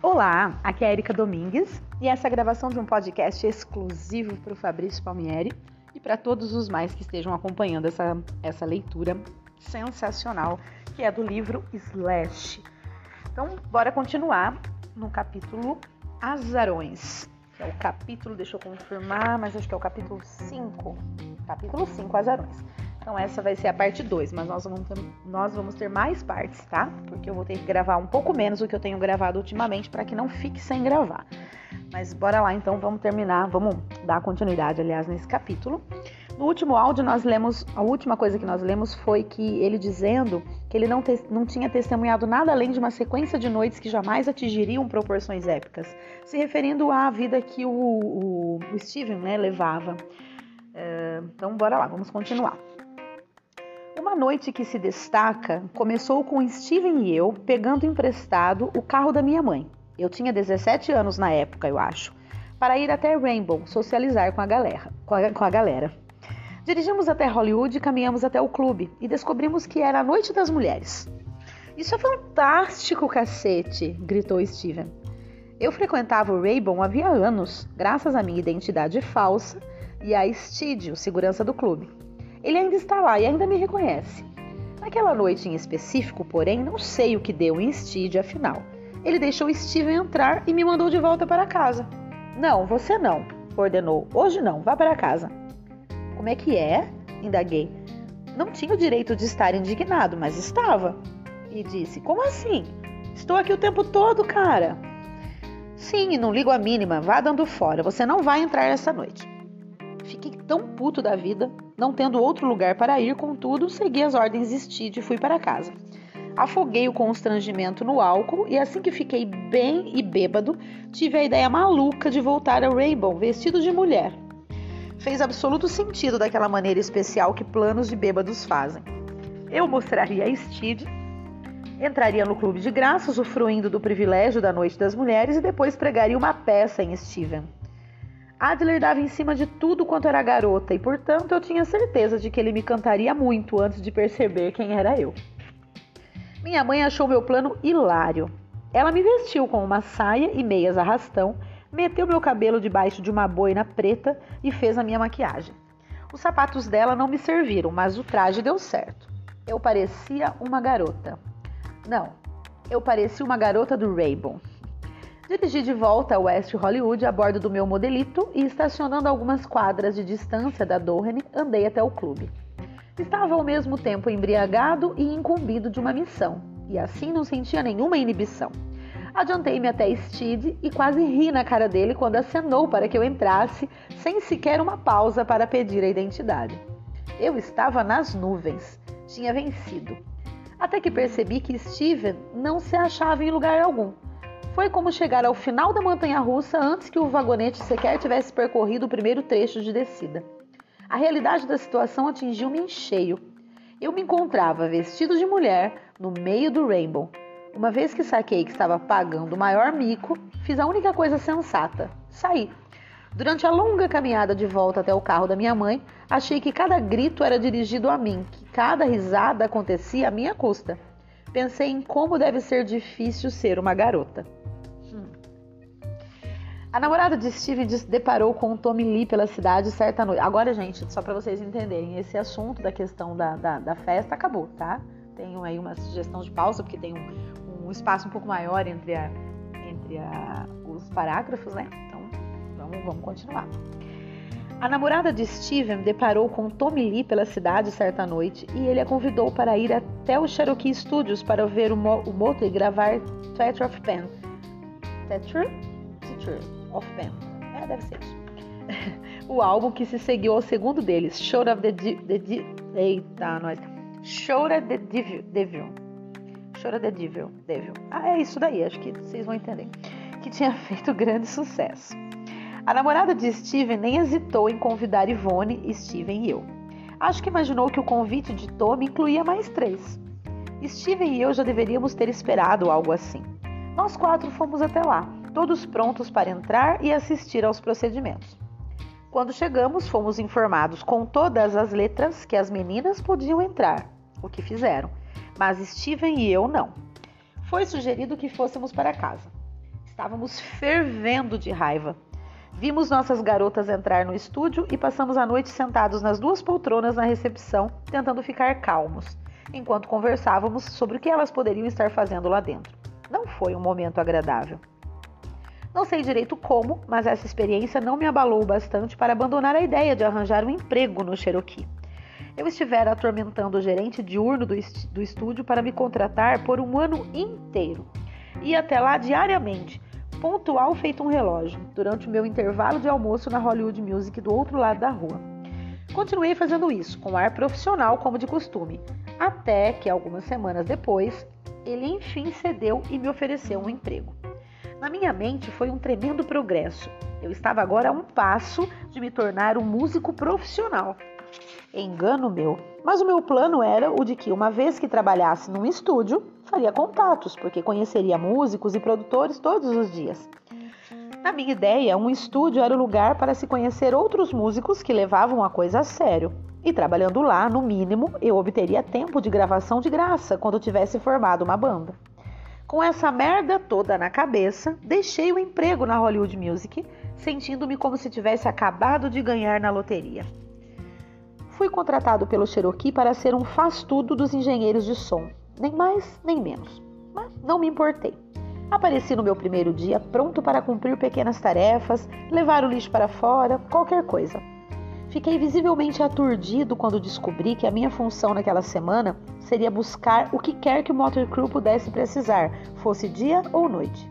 Olá, aqui é a Erika Domingues e essa é a gravação de um podcast exclusivo para o Fabrício Palmieri e para todos os mais que estejam acompanhando essa, essa leitura sensacional que é do livro Slash. Então, bora continuar no capítulo Azarões, que é o capítulo, deixa eu confirmar, mas acho que é o capítulo 5. Capítulo 5, Azarões. Então essa vai ser a parte 2, mas nós vamos, ter, nós vamos ter mais partes, tá? Porque eu vou ter que gravar um pouco menos do que eu tenho gravado ultimamente para que não fique sem gravar. Mas bora lá então, vamos terminar, vamos dar continuidade, aliás, nesse capítulo. No último áudio nós lemos, a última coisa que nós lemos foi que ele dizendo que ele não, te, não tinha testemunhado nada além de uma sequência de noites que jamais atingiriam proporções épicas, se referindo à vida que o, o, o Steven né, levava. Uh, então bora lá, vamos continuar. Uma noite que se destaca começou com Steven e eu pegando emprestado o carro da minha mãe. Eu tinha 17 anos na época, eu acho, para ir até Rainbow socializar com a galera. Com a, com a galera. Dirigimos até Hollywood e caminhamos até o clube e descobrimos que era a Noite das Mulheres. Isso é fantástico, cacete! gritou Steven. Eu frequentava o Rainbow havia anos, graças à minha identidade falsa e a Stid, o segurança do clube. Ele ainda está lá e ainda me reconhece. Naquela noite em específico, porém, não sei o que deu em Steed afinal. Ele deixou Steven entrar e me mandou de volta para casa. Não, você não, ordenou. Hoje não, vá para casa. Como é que é? indaguei. Não tinha o direito de estar indignado, mas estava. E disse: Como assim? Estou aqui o tempo todo, cara. Sim, não ligo a mínima. Vá dando fora. Você não vai entrar essa noite. Fiquei tão puto da vida, não tendo outro lugar para ir, contudo, segui as ordens de Steed e fui para casa. Afoguei o constrangimento no álcool e assim que fiquei bem e bêbado, tive a ideia maluca de voltar a Rainbow vestido de mulher. Fez absoluto sentido daquela maneira especial que planos de bêbados fazem. Eu mostraria a Steed, entraria no clube de graça, usufruindo do privilégio da Noite das Mulheres e depois pregaria uma peça em Steven. Adler dava em cima de tudo quanto era garota e, portanto, eu tinha certeza de que ele me cantaria muito antes de perceber quem era eu. Minha mãe achou meu plano hilário. Ela me vestiu com uma saia e meias arrastão, meteu meu cabelo debaixo de uma boina preta e fez a minha maquiagem. Os sapatos dela não me serviram, mas o traje deu certo. Eu parecia uma garota. Não, eu parecia uma garota do Rainbow. Dirigi de volta a West Hollywood a bordo do meu modelito e, estacionando algumas quadras de distância da Doheny, andei até o clube. Estava ao mesmo tempo embriagado e incumbido de uma missão, e assim não sentia nenhuma inibição. Adiantei-me até Steed e quase ri na cara dele quando acenou para que eu entrasse, sem sequer uma pausa para pedir a identidade. Eu estava nas nuvens, tinha vencido. Até que percebi que Steven não se achava em lugar algum foi como chegar ao final da montanha russa antes que o vagonete sequer tivesse percorrido o primeiro trecho de descida. A realidade da situação atingiu-me em cheio. Eu me encontrava vestido de mulher no meio do Rainbow. Uma vez que saquei que estava pagando o maior mico, fiz a única coisa sensata: saí. Durante a longa caminhada de volta até o carro da minha mãe, achei que cada grito era dirigido a mim, que cada risada acontecia à minha custa. Pensei em como deve ser difícil ser uma garota. A namorada de Steve deparou com Tommy Lee pela cidade certa noite. Agora, gente, só para vocês entenderem, esse assunto da questão da, da, da, festa acabou, tá? Tenho aí uma sugestão de pausa, porque tem um, um espaço um pouco maior entre, a, entre a, os parágrafos, né? Então, vamos, vamos continuar. A namorada de Steven deparou com Tommy Lee pela cidade certa noite e ele a convidou para ir até o Cherokee Studios para ver o, Mo o Motley gravar Theatre of Pen. Theatre? Theatre of Pen. É, deve ser isso. o álbum que se seguiu ao segundo deles, Show of the, the, the Eita, nós. Show of the Devil. Devil. Of the Devil. Devil. Ah, é isso daí, acho que vocês vão entender. Que tinha feito grande sucesso. A namorada de Steven nem hesitou em convidar Ivone, Steven e eu. Acho que imaginou que o convite de Tommy incluía mais três. Steven e eu já deveríamos ter esperado algo assim. Nós quatro fomos até lá todos prontos para entrar e assistir aos procedimentos. Quando chegamos, fomos informados com todas as letras que as meninas podiam entrar, o que fizeram, mas Steven e eu não. Foi sugerido que fôssemos para casa. Estávamos fervendo de raiva. Vimos nossas garotas entrar no estúdio e passamos a noite sentados nas duas poltronas na recepção, tentando ficar calmos, enquanto conversávamos sobre o que elas poderiam estar fazendo lá dentro. Não foi um momento agradável. Não sei direito como, mas essa experiência não me abalou bastante para abandonar a ideia de arranjar um emprego no Cherokee. Eu estivera atormentando o gerente diurno do, est do estúdio para me contratar por um ano inteiro. Ia até lá diariamente, pontual feito um relógio, durante o meu intervalo de almoço na Hollywood Music do outro lado da rua. Continuei fazendo isso, com ar profissional como de costume, até que algumas semanas depois, ele enfim cedeu e me ofereceu um emprego. Na minha mente foi um tremendo progresso. Eu estava agora a um passo de me tornar um músico profissional. Engano meu, mas o meu plano era o de que, uma vez que trabalhasse num estúdio, faria contatos, porque conheceria músicos e produtores todos os dias. Na minha ideia, um estúdio era o lugar para se conhecer outros músicos que levavam a coisa a sério. E trabalhando lá, no mínimo, eu obteria tempo de gravação de graça quando tivesse formado uma banda. Com essa merda toda na cabeça, deixei o emprego na Hollywood Music, sentindo-me como se tivesse acabado de ganhar na loteria. Fui contratado pelo Cherokee para ser um faz-tudo dos engenheiros de som, nem mais nem menos. Mas não me importei. Apareci no meu primeiro dia pronto para cumprir pequenas tarefas, levar o lixo para fora, qualquer coisa. Fiquei visivelmente aturdido quando descobri que a minha função naquela semana seria buscar o que quer que o motor crew pudesse precisar, fosse dia ou noite.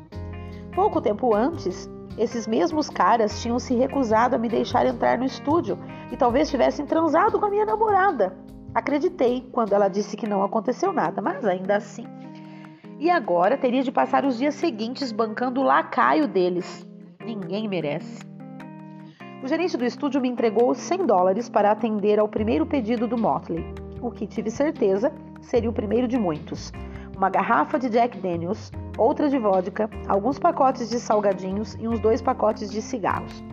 Pouco tempo antes, esses mesmos caras tinham se recusado a me deixar entrar no estúdio e talvez tivessem transado com a minha namorada. Acreditei quando ela disse que não aconteceu nada, mas ainda assim. E agora teria de passar os dias seguintes bancando o lacaio deles. Ninguém merece. O gerente do estúdio me entregou 100 dólares para atender ao primeiro pedido do Motley, o que tive certeza seria o primeiro de muitos. Uma garrafa de Jack Daniels, outra de vodka, alguns pacotes de salgadinhos e uns dois pacotes de cigarros.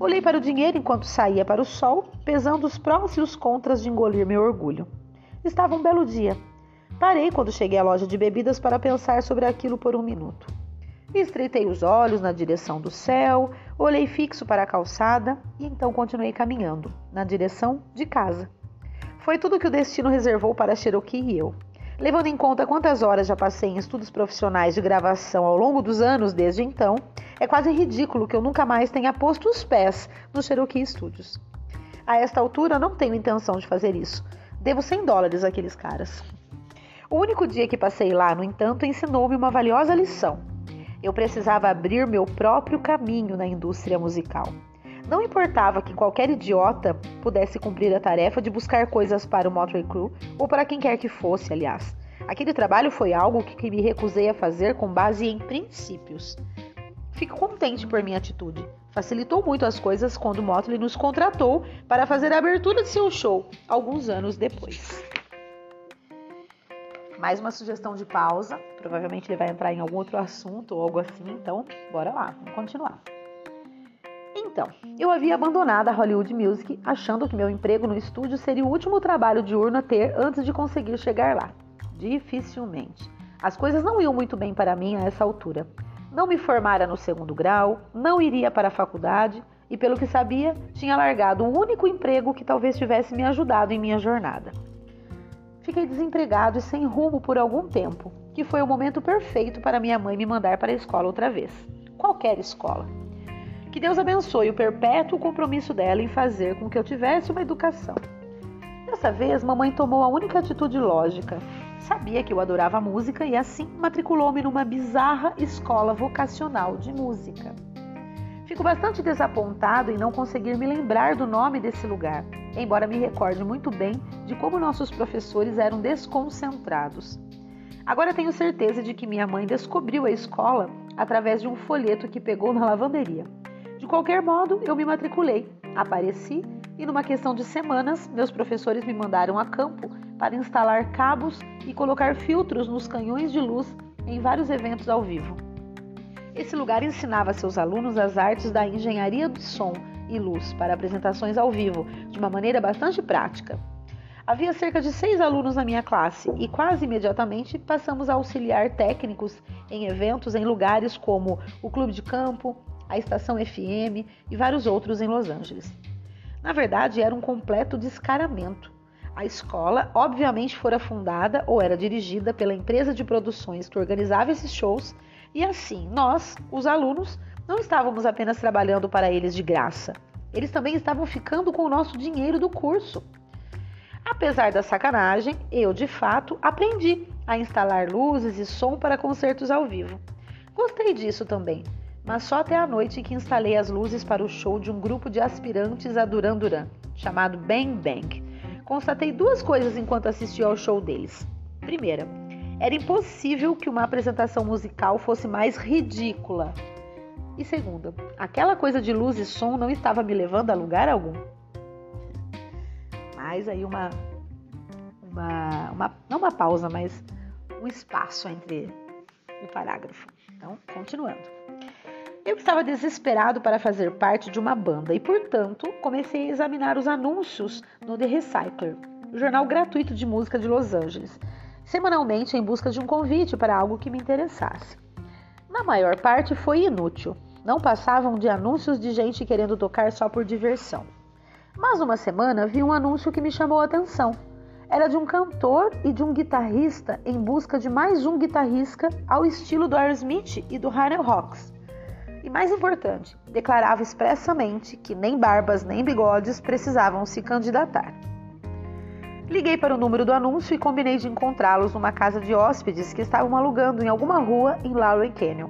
Olhei para o dinheiro enquanto saía para o sol, pesando os prós e os contras de engolir meu orgulho. Estava um belo dia. Parei quando cheguei à loja de bebidas para pensar sobre aquilo por um minuto. Estreitei os olhos na direção do céu, olhei fixo para a calçada e então continuei caminhando, na direção de casa. Foi tudo que o destino reservou para Cherokee e eu. Levando em conta quantas horas já passei em estudos profissionais de gravação ao longo dos anos desde então, é quase ridículo que eu nunca mais tenha posto os pés no Cherokee Studios. A esta altura, não tenho intenção de fazer isso. Devo 100 dólares àqueles caras. O único dia que passei lá, no entanto, ensinou-me uma valiosa lição. Eu precisava abrir meu próprio caminho na indústria musical. Não importava que qualquer idiota pudesse cumprir a tarefa de buscar coisas para o Motley Crue ou para quem quer que fosse, aliás. Aquele trabalho foi algo que me recusei a fazer com base em princípios. Fico contente por minha atitude. Facilitou muito as coisas quando o Motley nos contratou para fazer a abertura de seu show, alguns anos depois mais uma sugestão de pausa. Provavelmente ele vai entrar em algum outro assunto ou algo assim, então bora lá, vamos continuar. Então, eu havia abandonado a Hollywood Music achando que meu emprego no estúdio seria o último trabalho diurno a ter antes de conseguir chegar lá. Dificilmente. As coisas não iam muito bem para mim a essa altura. Não me formara no segundo grau, não iria para a faculdade e, pelo que sabia, tinha largado o único emprego que talvez tivesse me ajudado em minha jornada. Fiquei desempregado e sem rumo por algum tempo, que foi o momento perfeito para minha mãe me mandar para a escola outra vez. Qualquer escola. Que Deus abençoe o perpétuo compromisso dela em fazer com que eu tivesse uma educação. Dessa vez, mamãe tomou a única atitude lógica. Sabia que eu adorava música e assim matriculou-me numa bizarra escola vocacional de música. Fico bastante desapontado em não conseguir me lembrar do nome desse lugar, embora me recorde muito bem de como nossos professores eram desconcentrados. Agora tenho certeza de que minha mãe descobriu a escola através de um folheto que pegou na lavanderia. De qualquer modo, eu me matriculei, apareci e, numa questão de semanas, meus professores me mandaram a campo para instalar cabos e colocar filtros nos canhões de luz em vários eventos ao vivo. Esse lugar ensinava seus alunos as artes da engenharia do som e luz para apresentações ao vivo, de uma maneira bastante prática. Havia cerca de seis alunos na minha classe e quase imediatamente passamos a auxiliar técnicos em eventos em lugares como o Clube de Campo, a Estação FM e vários outros em Los Angeles. Na verdade, era um completo descaramento. A escola, obviamente, fora fundada ou era dirigida pela empresa de produções que organizava esses shows, e assim, nós, os alunos, não estávamos apenas trabalhando para eles de graça, eles também estavam ficando com o nosso dinheiro do curso. Apesar da sacanagem, eu de fato aprendi a instalar luzes e som para concertos ao vivo. Gostei disso também, mas só até a noite que instalei as luzes para o show de um grupo de aspirantes a Duran Duran, chamado Bang Bang. Constatei duas coisas enquanto assistia ao show deles. Primeira, era impossível que uma apresentação musical fosse mais ridícula. E segunda, aquela coisa de luz e som não estava me levando a lugar algum. Mais aí uma, uma, uma não uma pausa, mas um espaço entre o parágrafo. Então, continuando. Eu estava desesperado para fazer parte de uma banda e, portanto, comecei a examinar os anúncios no The Recycler, o jornal gratuito de música de Los Angeles, semanalmente em busca de um convite para algo que me interessasse. Na maior parte foi inútil. Não passavam de anúncios de gente querendo tocar só por diversão. Mas uma semana vi um anúncio que me chamou a atenção. Era de um cantor e de um guitarrista em busca de mais um guitarrista ao estilo do Aerosmith e do Harlem Rocks. E mais importante, declarava expressamente que nem barbas nem bigodes precisavam se candidatar. Liguei para o número do anúncio e combinei de encontrá-los numa casa de hóspedes que estavam alugando em alguma rua em Lowry Canyon.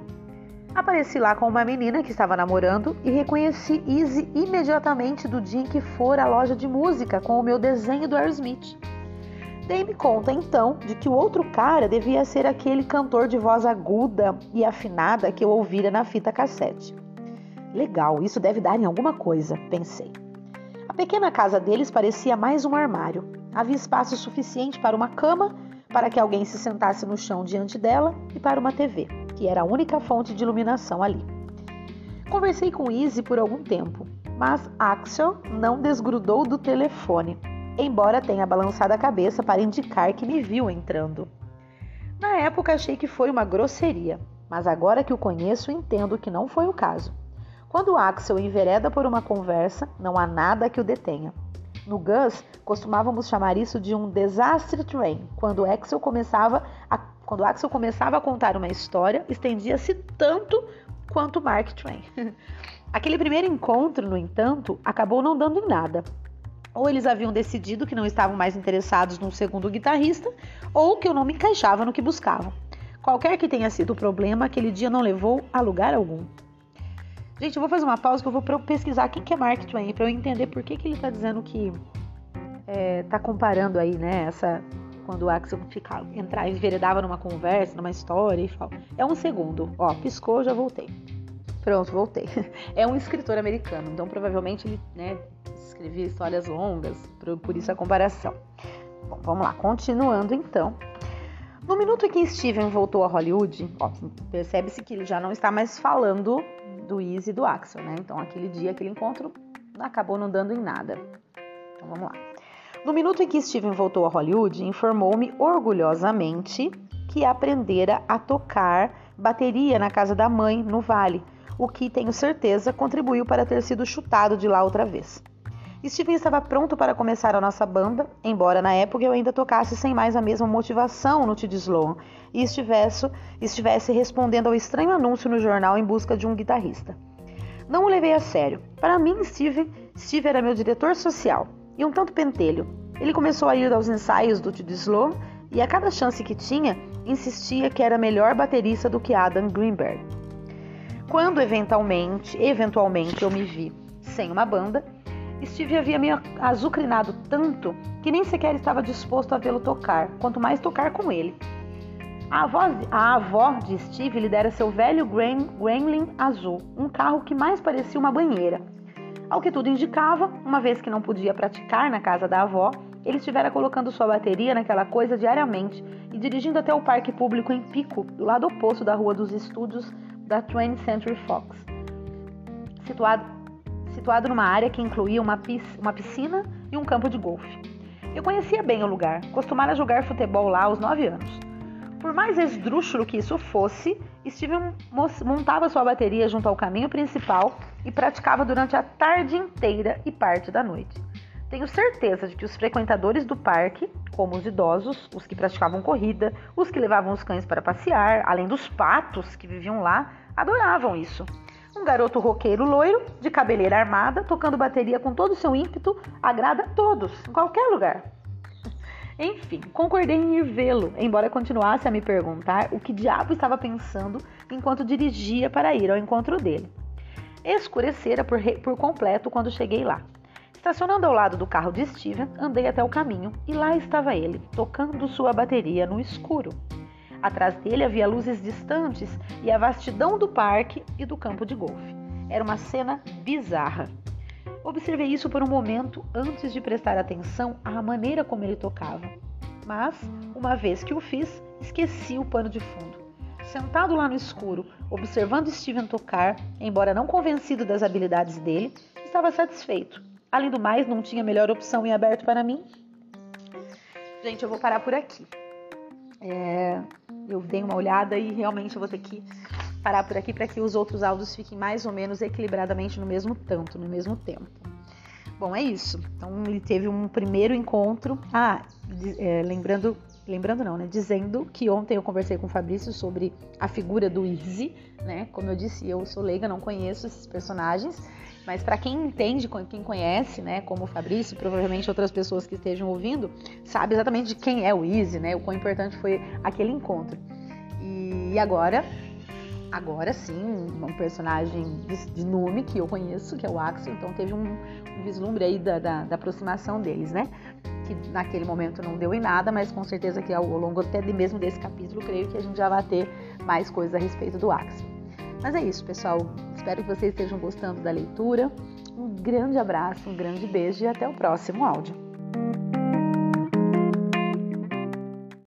Apareci lá com uma menina que estava namorando e reconheci Izzy imediatamente do dia em que fora à loja de música com o meu desenho do Aerosmith. Dei-me conta então de que o outro cara devia ser aquele cantor de voz aguda e afinada que eu ouvira na fita cassete. Legal, isso deve dar em alguma coisa, pensei. A pequena casa deles parecia mais um armário. Havia espaço suficiente para uma cama, para que alguém se sentasse no chão diante dela e para uma TV, que era a única fonte de iluminação ali. Conversei com Izzy por algum tempo, mas Axel não desgrudou do telefone embora tenha balançado a cabeça para indicar que me viu entrando. Na época achei que foi uma grosseria, mas agora que o conheço entendo que não foi o caso. Quando Axel envereda por uma conversa, não há nada que o detenha. No Gus, costumávamos chamar isso de um desastre train. Quando Axel começava a, quando Axel começava a contar uma história, estendia-se tanto quanto Mark Twain. Aquele primeiro encontro, no entanto, acabou não dando em nada. Ou eles haviam decidido que não estavam mais interessados num segundo guitarrista, ou que eu não me encaixava no que buscavam. Qualquer que tenha sido o problema, aquele dia não levou a lugar algum. Gente, eu vou fazer uma pausa que eu vou pesquisar quem que é Mark Twain para eu entender por que, que ele está dizendo que é, tá comparando aí, né, essa quando o Axel ficava, entrar, enveredava numa conversa, numa história e fala. É um segundo, ó, piscou, já voltei. Pronto, voltei. É um escritor americano, então provavelmente ele, né, escrevia histórias longas, por, por isso a comparação. Bom, vamos lá, continuando então. No minuto em que Steven voltou a Hollywood, percebe-se que ele já não está mais falando do Easy e do Axel, né? Então aquele dia, aquele encontro acabou não dando em nada. Então vamos lá. No minuto em que Steven voltou a Hollywood, informou-me orgulhosamente que aprendera a tocar bateria na casa da mãe, no Vale, o que, tenho certeza, contribuiu para ter sido chutado de lá outra vez. Steven estava pronto para começar a nossa banda, embora na época eu ainda tocasse sem mais a mesma motivação no Tid Sloan e estivesse, estivesse respondendo ao estranho anúncio no jornal em busca de um guitarrista. Não o levei a sério. Para mim, Steve, Steve era meu diretor social e um tanto pentelho. Ele começou a ir aos ensaios do Tid Sloan e a cada chance que tinha, insistia que era melhor baterista do que Adam Greenberg. Quando eventualmente, eventualmente eu me vi sem uma banda, Steve havia me azucrinado tanto que nem sequer estava disposto a vê-lo tocar, quanto mais tocar com ele. A avó, a avó de Steve lhe dera seu velho Gremlin azul, um carro que mais parecia uma banheira. Ao que tudo indicava, uma vez que não podia praticar na casa da avó, ele estivera colocando sua bateria naquela coisa diariamente e dirigindo até o parque público em Pico, do lado oposto da Rua dos Estúdios da 20th Century Fox, situado situado numa área que incluía uma piscina e um campo de golfe. Eu conhecia bem o lugar, costumara jogar futebol lá aos 9 anos. Por mais esdrúxulo que isso fosse, Steven montava sua bateria junto ao caminho principal e praticava durante a tarde inteira e parte da noite. Tenho certeza de que os frequentadores do parque, como os idosos, os que praticavam corrida, os que levavam os cães para passear, além dos patos que viviam lá, adoravam isso. Um garoto roqueiro loiro, de cabeleira armada, tocando bateria com todo o seu ímpeto, agrada a todos, em qualquer lugar. Enfim, concordei em ir vê-lo, embora continuasse a me perguntar o que diabo estava pensando enquanto dirigia para ir ao encontro dele. Escurecera por, por completo quando cheguei lá. Estacionando ao lado do carro de Steven, andei até o caminho e lá estava ele, tocando sua bateria no escuro. Atrás dele havia luzes distantes e a vastidão do parque e do campo de golfe. Era uma cena bizarra. Observei isso por um momento antes de prestar atenção à maneira como ele tocava. Mas, uma vez que o fiz, esqueci o pano de fundo. Sentado lá no escuro, observando Steven tocar, embora não convencido das habilidades dele, estava satisfeito. Além do mais, não tinha melhor opção em aberto para mim. Gente, eu vou parar por aqui. É, eu dei uma olhada e realmente eu vou ter que parar por aqui para que os outros áudios fiquem mais ou menos equilibradamente no mesmo tanto, no mesmo tempo. Bom, é isso. Então ele teve um primeiro encontro. Ah, é, lembrando, lembrando não, né? Dizendo que ontem eu conversei com o Fabrício sobre a figura do Easy, né? Como eu disse, eu sou leiga, não conheço esses personagens. Mas para quem entende, quem conhece, né, como o Fabrício, provavelmente outras pessoas que estejam ouvindo, sabe exatamente de quem é o Easy, né? O quão importante foi aquele encontro. E agora, agora sim, um personagem de, nome que eu conheço, que é o Axel, então teve um, um vislumbre aí da, da, da, aproximação deles, né? Que naquele momento não deu em nada, mas com certeza que ao longo até mesmo desse capítulo, creio que a gente já vai ter mais coisas a respeito do Axel. Mas é isso, pessoal. Espero que vocês estejam gostando da leitura. Um grande abraço, um grande beijo e até o próximo áudio.